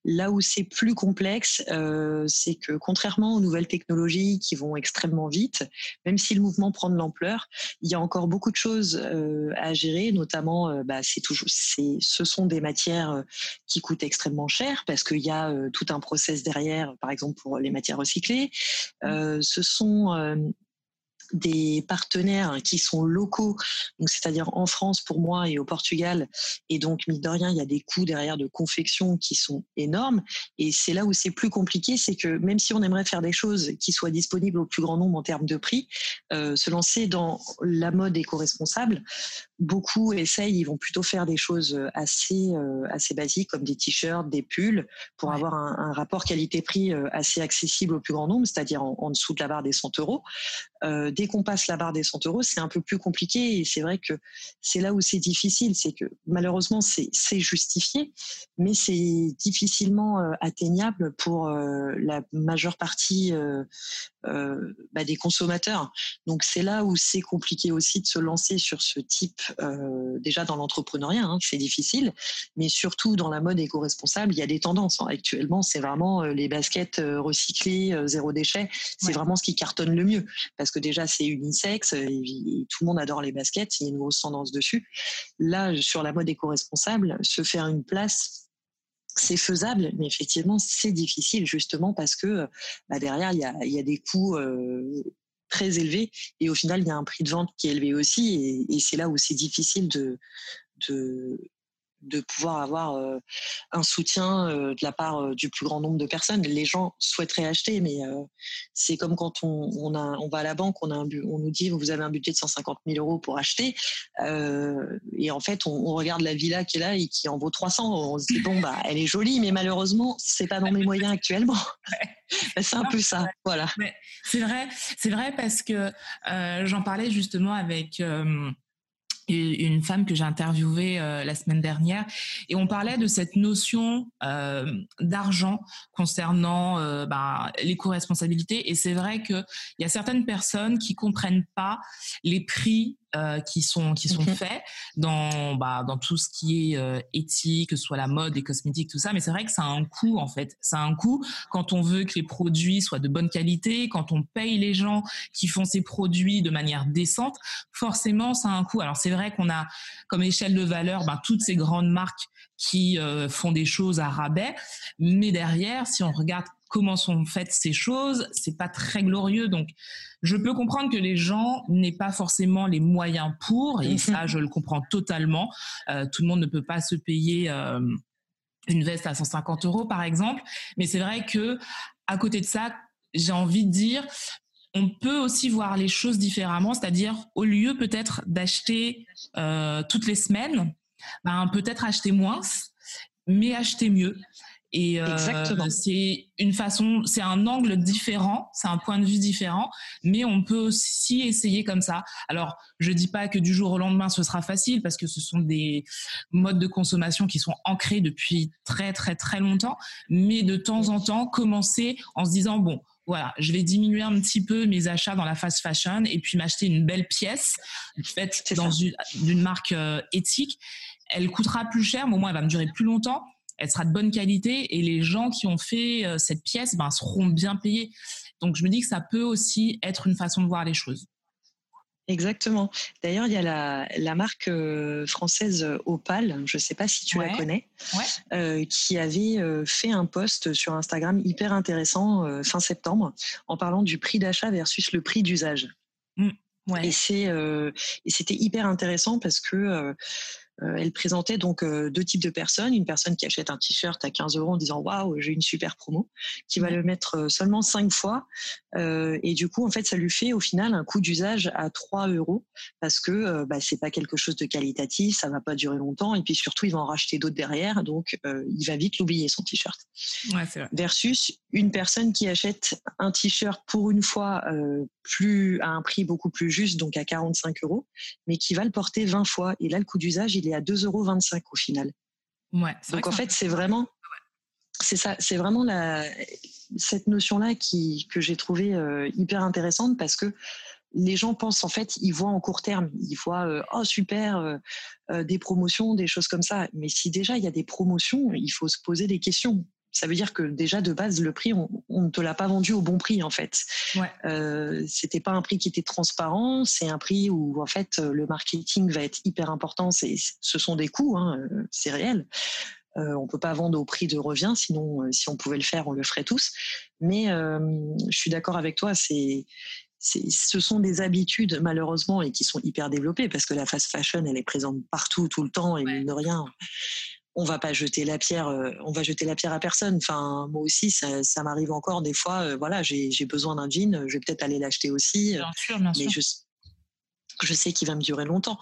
Là où c'est plus complexe, euh, c'est que contrairement aux nouvelles technologies qui vont extrêmement vite, même si le mouvement prend de l'ampleur, il y a encore beaucoup de choses euh, à gérer, notamment bah, c'est toujours, ce sont des matières qui coûtent extrêmement cher parce qu'il y a tout un process derrière, par exemple pour les matières recyclées. ce sont des partenaires qui sont locaux, donc c'est-à-dire en France pour moi et au Portugal. Et donc, mine de rien, il y a des coûts derrière de confection qui sont énormes. Et c'est là où c'est plus compliqué, c'est que même si on aimerait faire des choses qui soient disponibles au plus grand nombre en termes de prix, euh, se lancer dans la mode éco-responsable, beaucoup essayent, ils vont plutôt faire des choses assez, euh, assez basiques comme des t-shirts, des pulls, pour avoir un, rapport qualité-prix euh, assez accessible au plus grand nombre, c'est-à-dire en, dessous de la barre des 100 euros. Euh, dès qu'on passe la barre des 100 euros, c'est un peu plus compliqué et c'est vrai que c'est là où c'est difficile, c'est que malheureusement c'est justifié, mais c'est difficilement atteignable pour la majeure partie bah, des consommateurs. Donc c'est là où c'est compliqué aussi de se lancer sur ce type euh, déjà dans l'entrepreneuriat, hein, c'est difficile, mais surtout dans la mode éco-responsable, il y a des tendances. Hein. Actuellement, c'est vraiment euh, les baskets euh, recyclées, zéro déchet, c'est vraiment ce qui cartonne le mieux, parce que déjà c'est unisexe, et, tout le monde adore les baskets, il y a une grosse tendance dessus. Là, sur la mode éco-responsable, se faire une place c'est faisable, mais effectivement, c'est difficile justement parce que bah, derrière, il y a, des coûts très élevé et au final il y a un prix de vente qui est élevé aussi. Et, c'est là où c'est difficile de, de, de pouvoir avoir euh, un soutien euh, de la part euh, du plus grand nombre de personnes. Les gens souhaiteraient acheter, mais c'est comme quand on, on, a, on va à la banque, on, a un, on nous dit vous avez un budget de 150 000 euros pour acheter, et en fait on, on, regarde la villa qui est là et qui en vaut 300. On se dit bon bah elle est jolie, mais malheureusement c'est pas dans mes moyens actuellement. <laughs> <laughs> Bah, c'est un peu ça, voilà. C'est vrai, c'est vrai parce que j'en parlais justement avec une femme que j'ai interviewée euh, la semaine dernière et on parlait de cette notion d'argent concernant bah, l'éco-responsabilité et c'est vrai qu'il y a certaines personnes qui comprennent pas les prix euh, qui sont qui sont faits dans bah, dans tout ce qui est euh, éthique, que ce soit la mode, les cosmétiques, tout ça. Mais c'est vrai que ça a un coût en fait. Ça a un coût quand on veut que les produits soient de bonne qualité, quand on paye les gens qui font ces produits de manière décente. Forcément, ça a un coût. Alors c'est vrai qu'on a comme échelle de valeur ben, toutes ces grandes marques qui euh, font des choses à rabais, mais derrière, si on regarde comment sont faites ces choses, c'est pas très glorieux. Donc, je peux comprendre que les gens n'aient pas forcément les moyens pour, et <laughs> ça, je le comprends totalement. Euh, tout le monde ne peut pas se payer euh, une veste à 150 euros, par exemple. Mais c'est vrai que, à côté de ça, j'ai envie de dire, on peut aussi voir les choses différemment, c'est-à-dire au lieu peut-être d'acheter euh, toutes les semaines, ben, peut-être acheter moins, mais acheter mieux. Et euh, c'est une façon, c'est un angle différent, c'est un point de vue différent, mais on peut aussi essayer comme ça. Alors, je dis pas que du jour au lendemain ce sera facile parce que ce sont des modes de consommation qui sont ancrés depuis très très très longtemps, mais de temps en temps commencer en se disant bon, voilà, je vais diminuer un petit peu mes achats dans la fast fashion et puis m'acheter une belle pièce faite dans une, marque euh, éthique. Elle coûtera plus cher, mais au moins elle va me durer plus longtemps elle sera de bonne qualité et les gens qui ont fait euh, cette pièce ben, seront bien payés. Donc je me dis que ça peut aussi être une façon de voir les choses. Exactement. D'ailleurs, il y a la, marque euh, française Opal, je ne sais pas si tu la connais, euh, qui avait fait un post sur Instagram hyper intéressant fin septembre en parlant du prix d'achat versus le prix d'usage. Mmh. Et c'était hyper intéressant parce que euh, elle présentait donc euh, deux types de personnes. Une personne qui achète un t-shirt à 15 euros en disant waouh, j'ai une super promo, qui va le mettre euh, seulement cinq fois. et du coup, en fait, ça lui fait au final un coût d'usage à 3 euros parce que bah, c'est pas quelque chose de qualitatif, ça va pas durer longtemps. Et puis surtout, il va en racheter d'autres derrière. Donc, il va vite l'oublier, son t-shirt. Ouais, Versus une personne qui achète un t-shirt pour une fois plus à un prix beaucoup plus juste, donc à 45 euros, mais qui va le porter 20 fois. Et là, le coût d'usage, il est à 2,25 euros au final. Ouais, donc en fait, c'est vraiment, c'est ça, c'est vraiment la, cette notion-là qui, que j'ai trouvé euh, hyper intéressante parce que les gens pensent en fait, ils voient en court terme, ils voient euh, oh super euh, des promotions, des choses comme ça. Mais si déjà il y a des promotions, il faut se poser des questions ça veut dire que déjà de base le prix on, ne te l'a pas vendu au bon prix en fait. Ouais. Euh, c'était pas un prix qui était transparent, c'est un prix où en fait le marketing va être hyper important. C'est, ce sont des coûts, hein, c'est réel. Euh, on peut pas vendre au prix de revient, sinon euh, si on pouvait le faire, on le ferait tous. Mais euh, je suis d'accord avec toi, c'est ce sont des habitudes malheureusement et qui sont hyper développées parce que la fast fashion elle est présente partout tout le temps et mine de rien on va pas jeter la pierre, euh, on va jeter la pierre à personne. Enfin, moi aussi, ça, m'arrive encore des fois. Euh, voilà, j'ai besoin d'un jean, je vais peut-être aller l'acheter aussi. Bien sûr, bien mais sûr. Je, je sais qu'il va me durer longtemps.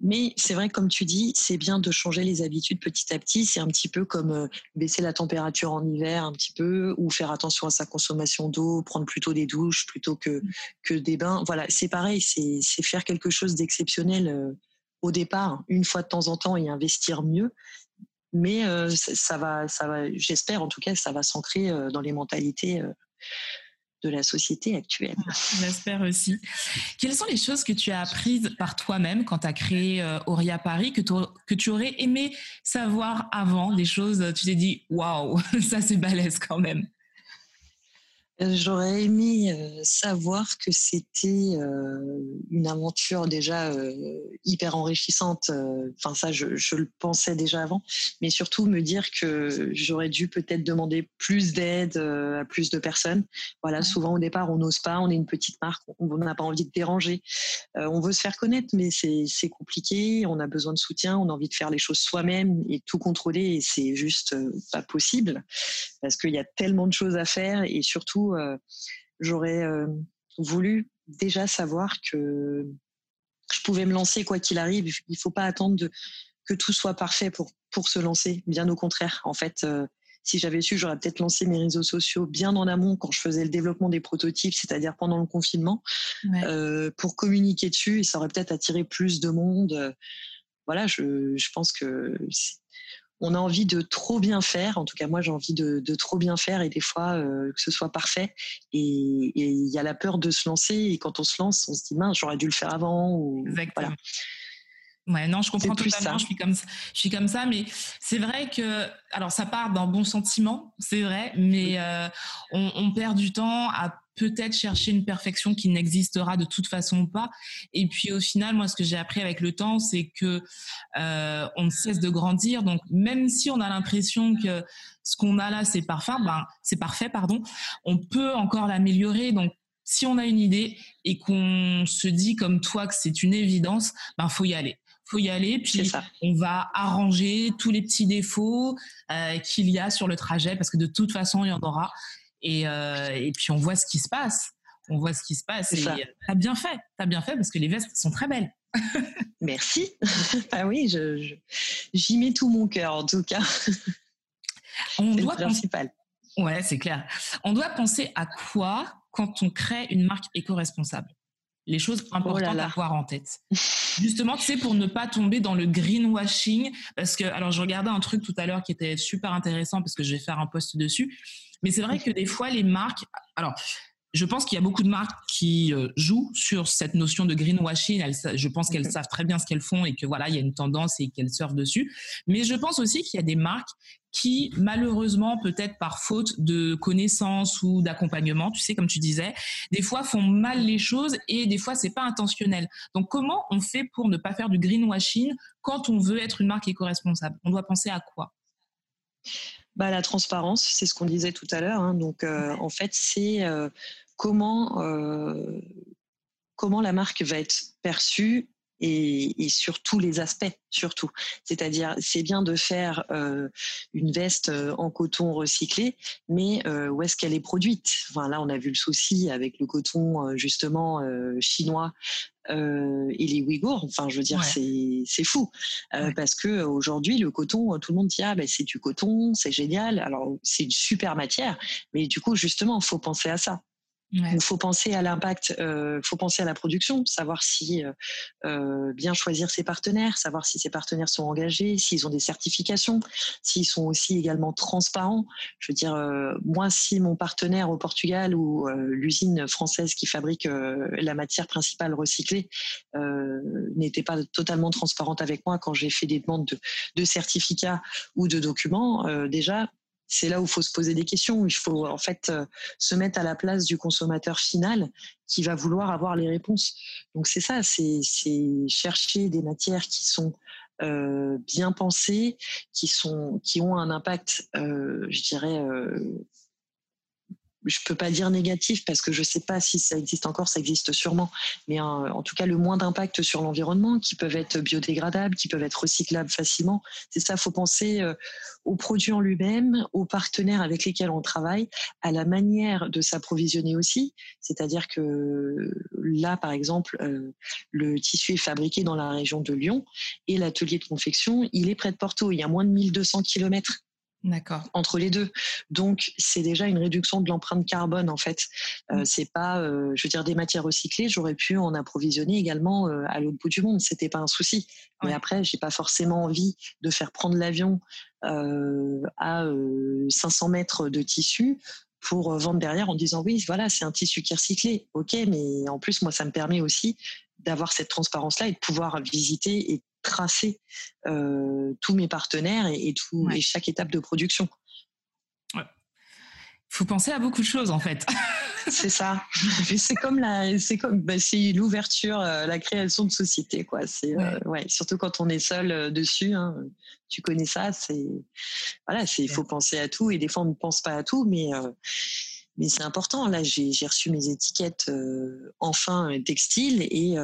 Mais c'est vrai, comme tu dis, c'est bien de changer les habitudes petit à petit. C'est un petit peu comme euh, baisser la température en hiver un petit peu, ou faire attention à sa consommation d'eau, prendre plutôt des douches plutôt que, que des bains. Voilà, c'est pareil, c'est faire quelque chose d'exceptionnel au départ, une fois de temps en temps, et investir mieux mais euh, ça va, ça va. J'espère en tout cas, ça va s'ancrer euh, dans les mentalités euh, de la société actuelle. J'espère aussi. Quelles sont les choses que tu as apprises par toi-même quand tu as créé Auria Paris que, que tu aurais aimé savoir avant? Des choses, tu t'es dit, waouh, <laughs> ça c'est balèze quand même. Euh, j'aurais aimé euh, savoir que c'était euh, une aventure déjà hyper enrichissante. Enfin, ça, je, je, le pensais déjà avant, mais surtout me dire que j'aurais dû peut-être demander plus d'aide à plus de personnes. Voilà, souvent au départ, on n'ose pas, on est une petite marque, on n'a pas envie de déranger. on veut se faire connaître, mais c'est compliqué. On a besoin de soutien, on a envie de faire les choses soi-même et tout contrôler, et c'est juste pas possible parce qu'il y a tellement de choses à faire et surtout euh, j'aurais euh, voulu déjà savoir que je pouvais me lancer quoi qu'il arrive. Il ne faut pas attendre que tout soit parfait pour, pour se lancer. Bien au contraire. En fait, euh, si j'avais su, j'aurais peut-être lancé mes réseaux sociaux bien en amont quand je faisais le développement des prototypes, c'est-à-dire pendant le confinement, pour communiquer dessus et ça aurait peut-être attiré plus de monde. voilà, je, je pense que on a envie de trop bien faire. En tout cas, moi, j'ai envie de, trop bien faire et des fois euh, que ce soit parfait. Et il y a la peur de se lancer. Et quand on se lance, on se dit mince, j'aurais dû le faire avant. Ou, Exactement. Ouais, non, je comprends totalement. Je suis comme, je suis comme ça, mais c'est vrai que, alors, ça part d'un bon sentiment, c'est vrai, mais euh, on, on, perd du temps à peut-être chercher une perfection qui n'existera de toute façon pas. Et puis au final, moi, ce que j'ai appris avec le temps, c'est que euh, on ne cesse de grandir. Donc même si on a l'impression que ce qu'on a là c'est parfait, ben c'est parfait, pardon, on peut encore l'améliorer. Donc si on a une idée et qu'on se dit comme toi que c'est une évidence, ben faut y aller faut y aller. Puis on va arranger tous les petits défauts euh, qu'il y a sur le trajet parce que de toute façon il y en aura. Euh, et, puis on voit ce qui se passe. On voit ce qui se passe. Et t'as bien fait. T'as bien fait parce que les vestes sont très belles. <laughs> Merci. <laughs> ah oui, j'y mets tout mon cœur en tout cas. On doit le principal. Ouais, c'est clair. On doit penser à quoi quand on crée une marque éco-responsable? Les choses oh importantes à avoir en tête. <laughs> Justement, tu sais, pour ne pas tomber dans le greenwashing, parce que, alors, je regardais un truc tout à l'heure qui était super intéressant parce que je vais faire un post dessus. Mais c'est vrai que des fois, les marques, alors, je pense qu'il y a beaucoup de marques qui euh, jouent sur cette notion de greenwashing. je pense qu'elles savent très bien ce qu'elles font et que voilà, il y a une tendance et qu'elles surfent dessus. Mais je pense aussi qu'il y a des marques qui, malheureusement, peut-être par faute de connaissances ou d'accompagnement, tu sais, comme tu disais, des fois font mal les choses et des fois c'est pas intentionnel. Donc, comment on fait pour ne pas faire du greenwashing quand on veut être une marque éco-responsable? On doit penser à quoi? Bah, La transparence, c'est ce qu'on disait tout à l'heure. Hein. Donc, euh, en fait, c'est euh, comment, euh, comment la marque va être perçue et, et, sur tous les aspects, surtout. C'est-à-dire, c'est bien de faire euh, une veste euh, en coton recyclé, mais euh, où est-ce qu'elle est produite? Enfin, Là, on a vu le souci avec le coton justement chinois et les Ouïghours. Enfin, je veux dire, c'est fou parce que aujourd'hui, le coton, tout le monde dit ah ben c'est du coton, c'est génial. Alors c'est une super matière, mais du coup, justement, il faut penser à ça. Il faut penser à l'impact, euh, faut penser à la production, savoir si euh, euh, bien choisir ses partenaires, savoir si ses partenaires sont engagés, s'ils ont des certifications, s'ils sont aussi également transparents. Je veux dire, euh, moi, si mon partenaire au Portugal ou euh, l'usine française qui fabrique la matière principale recyclée n'était pas totalement transparente avec moi quand j'ai fait des demandes de, de certificats ou de documents, déjà c'est là où il faut se poser des questions. Il faut en fait euh, se mettre à la place du consommateur final qui va vouloir avoir les réponses. Donc c'est ça, c'est chercher des matières qui sont euh, bien pensées, qui sont qui ont un impact, euh, je dirais, je peux pas dire négatif parce que je sais pas si ça existe encore, ça existe sûrement, mais en tout cas le moins d'impact sur l'environnement, qui peuvent être biodégradables, qui peuvent être recyclables facilement. C'est ça, faut penser euh, au produit en lui-même, aux partenaires avec lesquels on travaille, à la manière de s'approvisionner aussi. C'est-à-dire que là, par exemple, euh, le tissu est fabriqué dans la région de Lyon et l'atelier de confection, il est près de Porto. Il y a moins de 1200 kilomètres D'accord. Entre les deux. Donc, c'est déjà une réduction de l'empreinte carbone, en fait. Euh, mm. c'est pas, euh, je veux dire, des matières recyclées. J'aurais pu en approvisionner également euh, à l'autre bout du monde. C'était pas un souci. Mais après, j'ai pas forcément envie de faire prendre l'avion à 500 mètres de tissu pour vendre derrière en disant oui, voilà, c'est un tissu qui est recyclé. Ok, mais en plus, moi, ça me permet aussi d'avoir cette transparence-là et de pouvoir visiter et tracer euh, tous mes partenaires et, tout, et chaque étape de production. Il faut penser à beaucoup de choses en fait. <laughs> c'est ça. <laughs> c'est comme la, c'est comme, bah, c'est l'ouverture, euh, la création de société quoi. C'est euh, ouais. surtout quand on est seul dessus. Hein, tu connais ça. C'est voilà, c'est il faut penser à tout et des fois on ne pense pas à tout, mais mais c'est important. Là, j'ai, reçu mes étiquettes enfin textiles et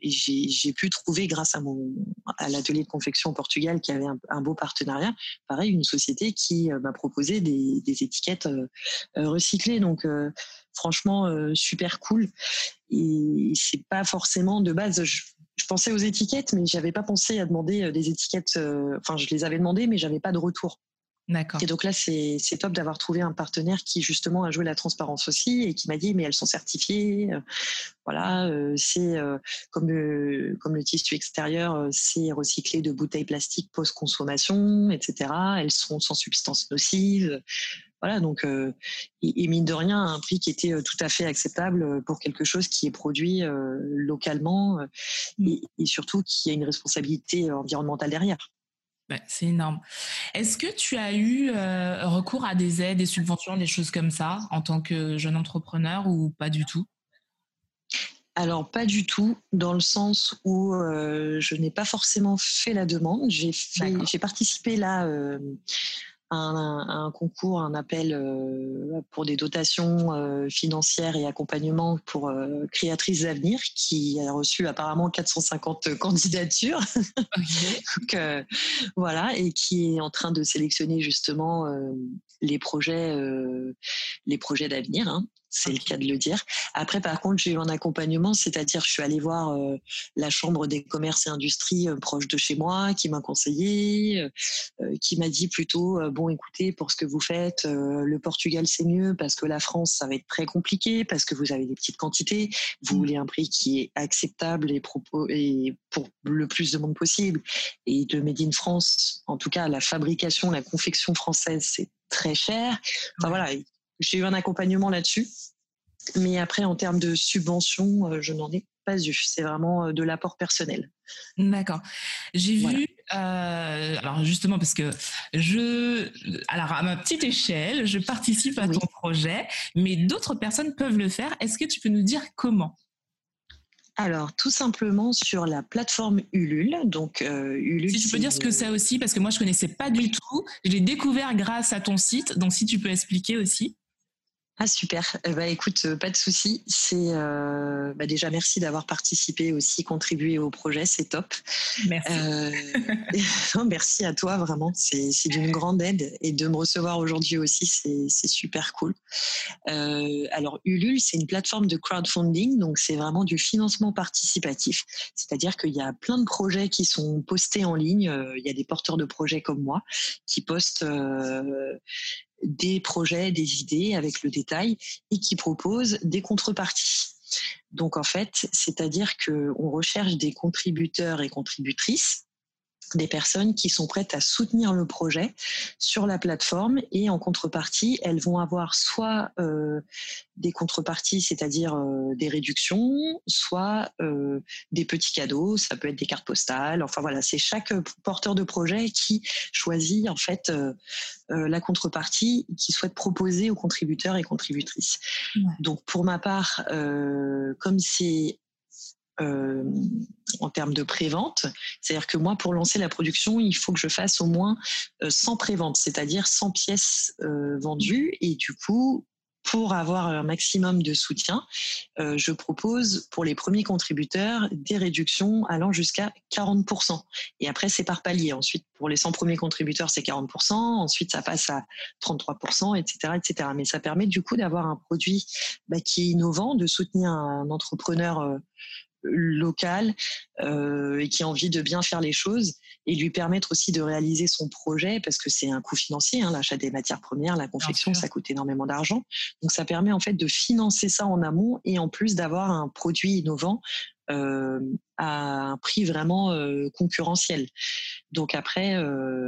et j'ai pu trouver, grâce à, mon, à l'atelier de confection au Portugal, qui avait un, beau partenariat, pareil, une société qui euh, m'a proposé des, des étiquettes euh, euh, recyclées. Donc, franchement, super cool. Et c'est pas forcément de base. Je, je pensais aux étiquettes, mais j'avais pas pensé à demander des étiquettes. Enfin, je les avais demandées, mais j'avais pas de retour. Et donc là, c'est top d'avoir trouvé un partenaire qui justement a joué la transparence aussi et qui m'a dit mais elles sont certifiées, euh, voilà, euh, c'est euh, comme comme le tissu extérieur, c'est recyclé de bouteilles plastiques post consommation, etc. Elles sont sans substances nocives. Voilà, donc, et, mine de rien, un prix qui était tout à fait acceptable pour quelque chose qui est produit localement et, et, surtout qui a une responsabilité environnementale derrière c'est énorme. Est-ce que tu as eu euh, recours à des aides, des subventions, des choses comme ça en tant que jeune entrepreneur ou pas du tout? Alors pas du tout, dans le sens où euh, je n'ai pas forcément fait la demande. J'ai j'ai participé là euh, un, un, concours, un appel euh, pour des dotations euh, financières et accompagnement pour euh, Créatrices d'avenir qui a reçu apparemment 450 candidatures. <laughs> Donc, voilà, et qui est en train de sélectionner justement les projets, les projets d'avenir. Hein c'est le cas de le dire. Après, par contre, j'ai eu un accompagnement, c'est-à-dire je suis allée voir euh, la chambre des commerces et industries euh, proche de chez moi, qui m'a conseillé, euh, qui m'a dit plutôt bon, écoutez, pour ce que vous faites, le Portugal c'est mieux parce que la France ça va être très compliqué parce que vous avez des petites quantités, vous mmh. voulez un prix qui est acceptable et, et pour le plus de monde possible et de Made in France, en tout cas la fabrication, la confection française c'est très cher. Enfin voilà, j'ai eu un accompagnement là-dessus. Mais après, en termes de subvention, euh, je n'en ai pas eu. C'est vraiment euh, de l'apport personnel. D'accord. J'ai vu, euh, alors justement parce que je, alors à ma petite échelle, je participe à ton projet, mais d'autres personnes peuvent le faire. Est-ce que tu peux nous dire comment? Alors, tout simplement sur la plateforme Ulule. Donc, Ulule. Si tu peux dire ce que c'est aussi, parce que moi, je connaissais pas du tout. Je l'ai découvert grâce à ton site. Donc, si tu peux expliquer aussi. Ah super. Eh ben, écoute, euh, pas de souci. C'est euh, bah, déjà merci d'avoir participé aussi, contribué au projet, c'est top. Merci. Euh, <laughs> merci à toi vraiment. C'est d'une grande aide et de me recevoir aujourd'hui aussi, c'est super cool. alors Ulule, c'est une plateforme de crowdfunding, donc c'est vraiment du financement participatif. C'est-à-dire qu'il y a plein de projets qui sont postés en ligne. Il y a des porteurs de projets comme moi qui postent des projets, des idées avec le détail et qui proposent des contreparties. Donc en fait, c'est-à-dire qu'on recherche des contributeurs et contributrices des personnes qui sont prêtes à soutenir le projet sur la plateforme et en contrepartie, elles vont avoir soit euh, des contreparties, c'est-à-dire euh, des réductions, soit euh, des petits cadeaux, ça peut être des cartes postales. Enfin voilà, c'est chaque porteur de projet qui choisit en fait la contrepartie qu'il souhaite proposer aux contributeurs et contributrices. Donc pour ma part, comme c'est euh, en termes de prévente. C'est-à-dire que moi, pour lancer la production, il faut que je fasse au moins 100 euh, préventes, c'est-à-dire 100 pièces euh, vendues. Et du coup, pour avoir un maximum de soutien, je propose pour les premiers contributeurs des réductions allant jusqu'à 40%. Et après, c'est par palier. Ensuite, pour les 100 premiers contributeurs, c'est 40%. Ensuite, ça passe à 33%, etc., etc. Mais ça permet du coup d'avoir un produit bah, qui est innovant, de soutenir un entrepreneur local euh, et qui a envie de bien faire les choses et lui permettre aussi de réaliser son projet parce que c'est un coût financier, hein, l'achat des matières premières, la confection, ça coûte énormément d'argent. Donc ça permet en fait de financer ça en amont et en plus d'avoir un produit innovant euh, à un prix vraiment euh, concurrentiel. Donc après,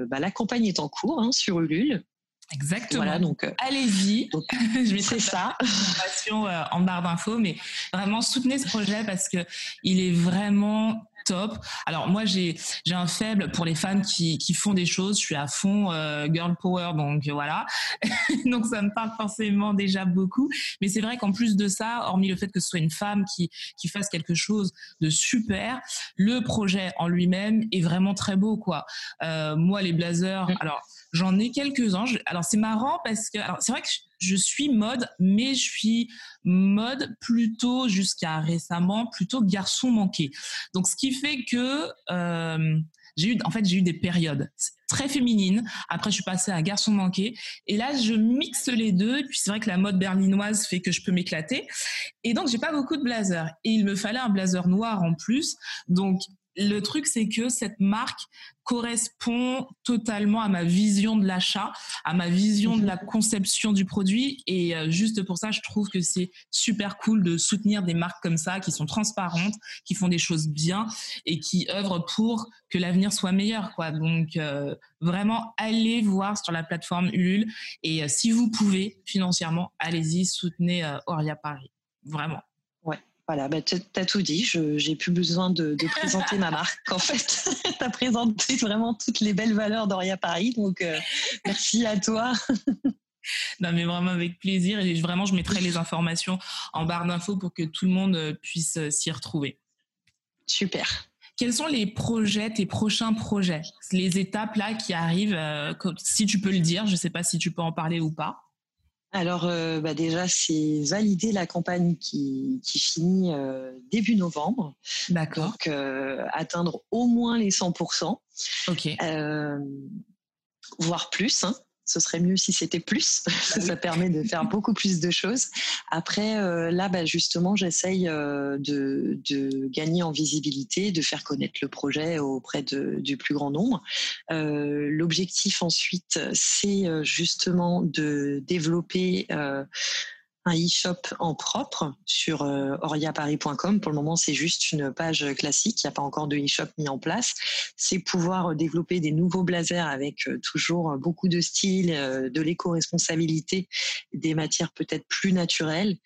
bah, la campagne est en cours hein, sur Ulule. Exactement. Voilà, donc euh, allez-y. <laughs> je mettrai ça <laughs> euh, en barre d'infos, mais vraiment soutenez ce projet parce que il est vraiment top. Alors moi j'ai j'ai un faible pour les femmes qui qui font des choses. Je suis à fond euh, girl power, donc voilà. <laughs> donc ça me parle forcément déjà beaucoup. Mais c'est vrai qu'en plus de ça, hormis le fait que ce soit une femme qui qui fasse quelque chose de super, le projet en lui-même est vraiment très beau quoi. moi les blazers, mm. alors J'en ai quelques-uns. Alors c'est marrant parce que c'est vrai que je suis mode, mais je suis mode plutôt jusqu'à récemment plutôt garçon manqué. Donc ce qui fait que euh, j'ai eu en fait j'ai eu des périodes très féminines. Après je suis passée à garçon manqué et là je mixe les deux. Et puis c'est vrai que la mode berlinoise fait que je peux m'éclater. Et donc j'ai pas beaucoup de blazers et il me fallait un blazer noir en plus. Donc le truc, c'est que cette marque correspond totalement à ma vision de l'achat, à ma vision de la mhm. conception du produit. Et euh, juste pour ça, je trouve que c'est super cool de soutenir des marques comme ça, qui sont transparentes, qui font des choses bien et qui œuvrent pour que l'avenir soit meilleur. Quoi. Donc, euh, vraiment, allez voir sur la plateforme Ulule. Et euh, si vous pouvez, financièrement, allez-y, soutenez Oria Paris. Vraiment. Voilà, bah, tu as tout dit. Je j'ai plus besoin de, présenter ma marque. En fait, <laughs> tu as présenté vraiment toutes les belles valeurs d'Oria Paris. Donc, euh, merci à toi. <laughs> non, mais vraiment avec plaisir. Et vraiment, je mettrai les informations en barre d'infos pour que tout le monde euh, puisse euh, s'y retrouver. Super. Quels sont les projets, tes prochains projets? Les étapes là qui arrivent, si tu peux le dire, je ne sais pas si tu peux en parler ou pas alors euh, bah déjà, c'est valider la campagne qui, qui finit euh, début novembre. D'accord. Donc euh, atteindre au moins les 100%. Ok. voire plus. Hein ce serait mieux si c'était plus. Ah <laughs> ça permet de faire beaucoup plus de choses. Après, euh, là, bah, justement, j'essaye euh, de, gagner en visibilité, de faire connaître le projet auprès du plus grand nombre. Euh, l'objectif ensuite, c'est justement de développer un e-shop en propre sur euh, oriaparis.com. Pour le moment, c'est juste une page classique. Il n'y a pas encore de e-shop mis en place. C'est pouvoir développer des nouveaux blazers avec euh, toujours beaucoup de style, euh, de l'éco-responsabilité, des matières peut-être plus naturelles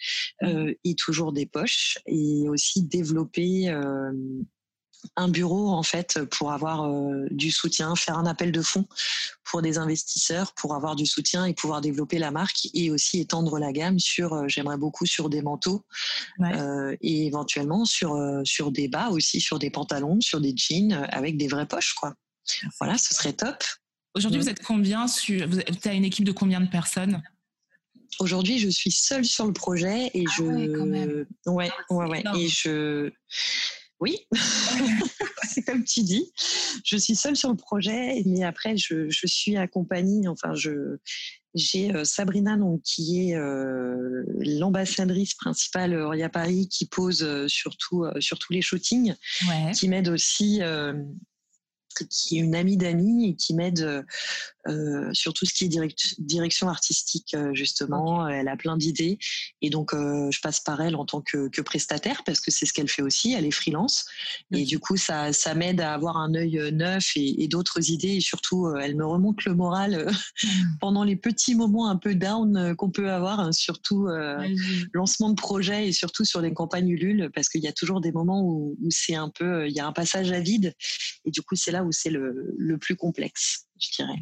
mmh. et toujours des poches. Et aussi développer un bureau en fait pour avoir euh, du soutien, faire un appel de fonds pour des investisseurs pour avoir du soutien et pouvoir développer la marque et aussi étendre la gamme sur euh, j'aimerais beaucoup sur des manteaux euh, et éventuellement sur sur des bas aussi sur des pantalons, sur des jeans avec des vraies poches quoi. Voilà, ce serait top. Aujourd'hui, vous êtes combien sur vous as une équipe de combien de personnes? Aujourd'hui, je suis seule sur le projet et ah je ouais, ouais, ouais, ouais. et je oui, <laughs> c'est comme tu dis. Je suis seule sur le projet, mais après, je, suis accompagnée. Enfin, je j'ai euh, Sabrina, donc, qui est euh, l'ambassadrice principale Oria Paris, qui pose euh, surtout sur tous les shootings, qui m'aide aussi qui est une amie d'amis et qui m'aide euh, euh, sur tout ce qui est direction artistique euh, justement. Elle a plein d'idées et donc je passe par elle en tant que, prestataire parce que c'est ce qu'elle fait aussi. Elle est freelance et du coup ça, ça m'aide à avoir un œil neuf et, d'autres idées et surtout elle me remonte le moral mmh. <laughs> pendant les petits moments un peu down qu'on peut avoir, hein, surtout lancement de projet et surtout sur les campagnes Ulule parce qu'il y a toujours des moments où, où c'est un peu il y a un passage à vide et du coup c'est là où c'est le, plus complexe, je dirais.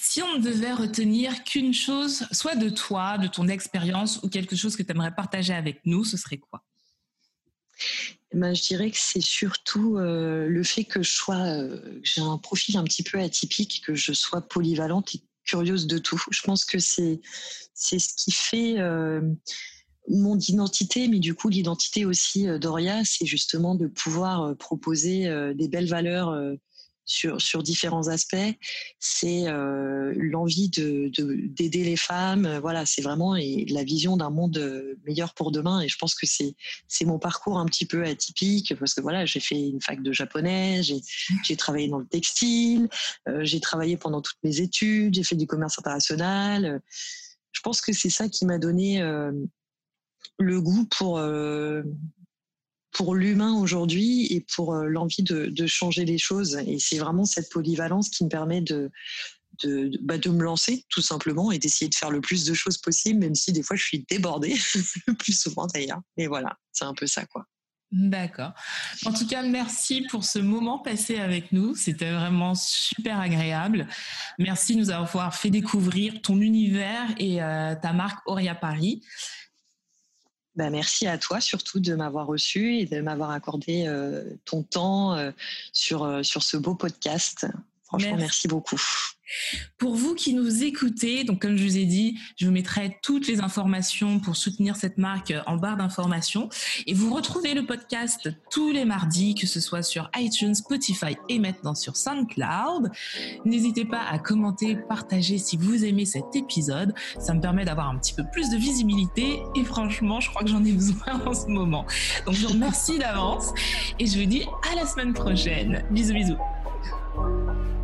Si on ne devait retenir qu'une chose, soit de toi, de ton expérience ou quelque chose que tu aimerais partager avec nous, ce serait quoi? Eh ben, je dirais que c'est surtout euh, le fait que je sois, euh, j'ai un profil un petit peu atypique, que je sois polyvalente et curieuse de tout. Je pense que c'est c'est ce qui fait euh, mon identité, mais du coup l'identité aussi d'Oria, c'est justement de pouvoir proposer des belles valeurs sur, différents aspects. C'est l'envie de, d'aider les femmes. Voilà, c'est vraiment la vision d'un monde meilleur pour demain. Et je pense que c'est, mon parcours un petit peu atypique parce que voilà, j'ai fait une fac de japonais, j'ai, travaillé dans le textile, j'ai travaillé pendant toutes mes études, j'ai fait du commerce international. Je pense que c'est ça qui m'a donné le goût pour euh, pour l'humain aujourd'hui et pour euh, l'envie de, changer les choses. Et c'est vraiment cette polyvalence qui me permet de de, bah de me lancer tout simplement et d'essayer de faire le plus de choses possible, même si des fois je suis débordée, <laughs> le plus souvent d'ailleurs. Mais voilà, c'est un peu ça quoi. D'accord. En tout cas, merci pour ce moment passé avec nous. C'était vraiment super agréable. Merci de nous avoir fait découvrir ton univers et euh, ta marque Oria Paris. Bah, merci à toi surtout de m'avoir reçu et de m'avoir accordé euh, ton temps euh, euh, sur ce beau podcast. Franchement, merci beaucoup. Pour vous qui nous écoutez, donc comme je vous ai dit, je vous mettrai toutes les informations pour soutenir cette marque en barre d'informations. Et vous retrouvez le podcast tous les mardis, que ce soit sur iTunes, Spotify et maintenant sur SoundCloud. N'hésitez pas à commenter, partager si vous aimez cet épisode. Ça me permet d'avoir un petit peu plus de visibilité et franchement, je crois que j'en ai besoin <laughs> en ce moment. Donc je vous remercie d'avance et je vous dis à la semaine prochaine. Bisous bisous.